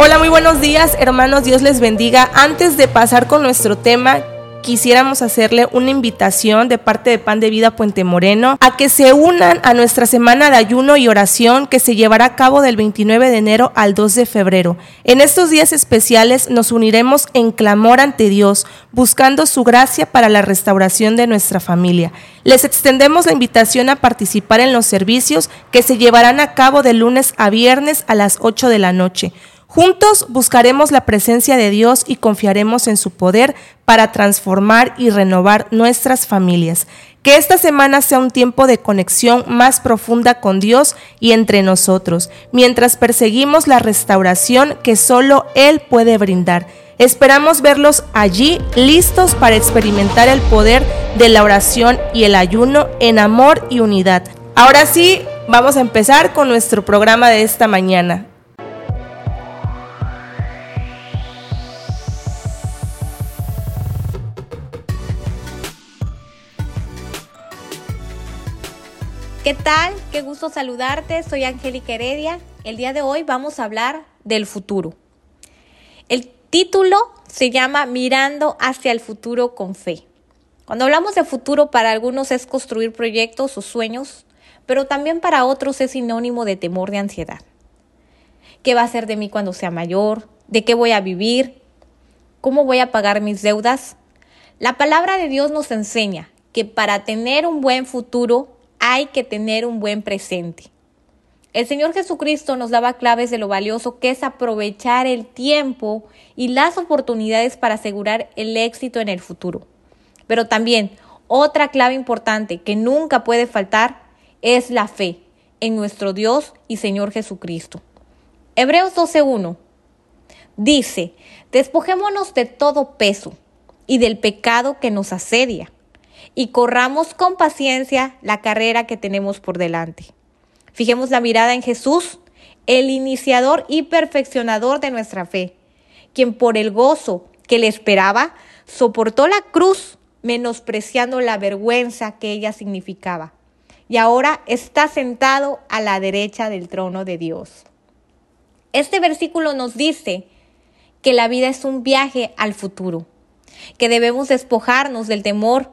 Hola, muy buenos días, hermanos. Dios les bendiga. Antes de pasar con nuestro tema, quisiéramos hacerle una invitación de parte de Pan de Vida Puente Moreno a que se unan a nuestra semana de ayuno y oración que se llevará a cabo del 29 de enero al 2 de febrero. En estos días especiales nos uniremos en clamor ante Dios, buscando su gracia para la restauración de nuestra familia. Les extendemos la invitación a participar en los servicios que se llevarán a cabo de lunes a viernes a las 8 de la noche. Juntos buscaremos la presencia de Dios y confiaremos en su poder para transformar y renovar nuestras familias. Que esta semana sea un tiempo de conexión más profunda con Dios y entre nosotros, mientras perseguimos la restauración que solo Él puede brindar. Esperamos verlos allí listos para experimentar el poder de la oración y el ayuno en amor y unidad. Ahora sí, vamos a empezar con nuestro programa de esta mañana. ¿Qué tal? Qué gusto saludarte. Soy Angélica Heredia. El día de hoy vamos a hablar del futuro. El título se llama Mirando hacia el futuro con fe. Cuando hablamos de futuro, para algunos es construir proyectos o sueños, pero también para otros es sinónimo de temor de ansiedad. ¿Qué va a ser de mí cuando sea mayor? ¿De qué voy a vivir? ¿Cómo voy a pagar mis deudas? La palabra de Dios nos enseña que para tener un buen futuro hay que tener un buen presente. El Señor Jesucristo nos daba claves de lo valioso que es aprovechar el tiempo y las oportunidades para asegurar el éxito en el futuro. Pero también otra clave importante que nunca puede faltar es la fe en nuestro Dios y Señor Jesucristo. Hebreos 12.1 dice, despojémonos de todo peso y del pecado que nos asedia y corramos con paciencia la carrera que tenemos por delante. Fijemos la mirada en Jesús, el iniciador y perfeccionador de nuestra fe, quien por el gozo que le esperaba soportó la cruz, menospreciando la vergüenza que ella significaba, y ahora está sentado a la derecha del trono de Dios. Este versículo nos dice que la vida es un viaje al futuro, que debemos despojarnos del temor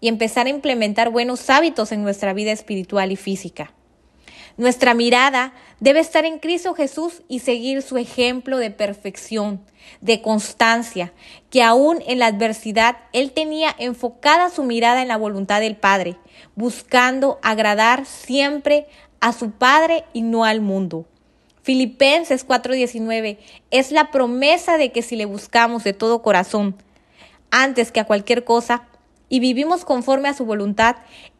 y empezar a implementar buenos hábitos en nuestra vida espiritual y física. Nuestra mirada debe estar en Cristo Jesús y seguir su ejemplo de perfección, de constancia, que aún en la adversidad Él tenía enfocada su mirada en la voluntad del Padre, buscando agradar siempre a su Padre y no al mundo. Filipenses 4:19 es la promesa de que si le buscamos de todo corazón, antes que a cualquier cosa, y vivimos conforme a su voluntad,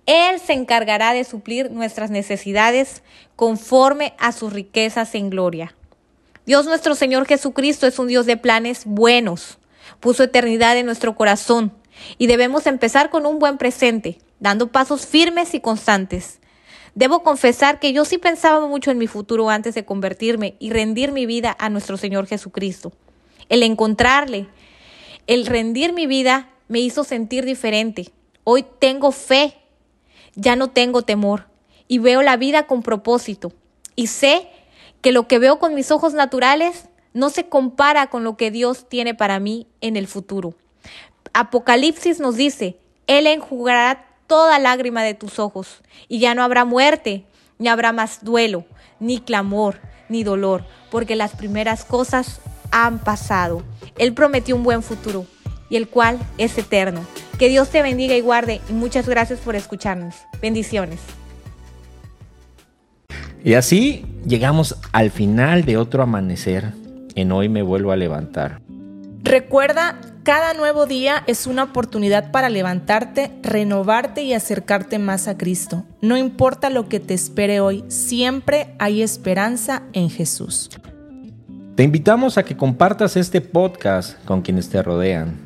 Él se encargará de suplir nuestras necesidades conforme a sus riquezas en gloria. Dios nuestro Señor Jesucristo es un Dios de planes buenos. Puso eternidad en nuestro corazón y debemos empezar con un buen presente, dando pasos firmes y constantes. Debo confesar que yo sí pensaba mucho en mi futuro antes de convertirme y rendir mi vida a nuestro Señor Jesucristo. El encontrarle, el rendir mi vida me hizo sentir diferente. Hoy tengo fe, ya no tengo temor y veo la vida con propósito. Y sé que lo que veo con mis ojos naturales no se compara con lo que Dios tiene para mí en el futuro. Apocalipsis nos dice, Él enjugará toda lágrima de tus ojos y ya no habrá muerte, ni habrá más duelo, ni clamor, ni dolor, porque las primeras cosas han pasado. Él prometió un buen futuro y el cual es eterno. Que Dios te bendiga y guarde y muchas gracias por escucharnos. Bendiciones. Y así llegamos al final de otro amanecer. En hoy me vuelvo a levantar. Recuerda, cada nuevo día es una oportunidad para levantarte, renovarte y acercarte más a Cristo. No importa lo que te espere hoy, siempre hay esperanza en Jesús. Te invitamos a que compartas este podcast con quienes te rodean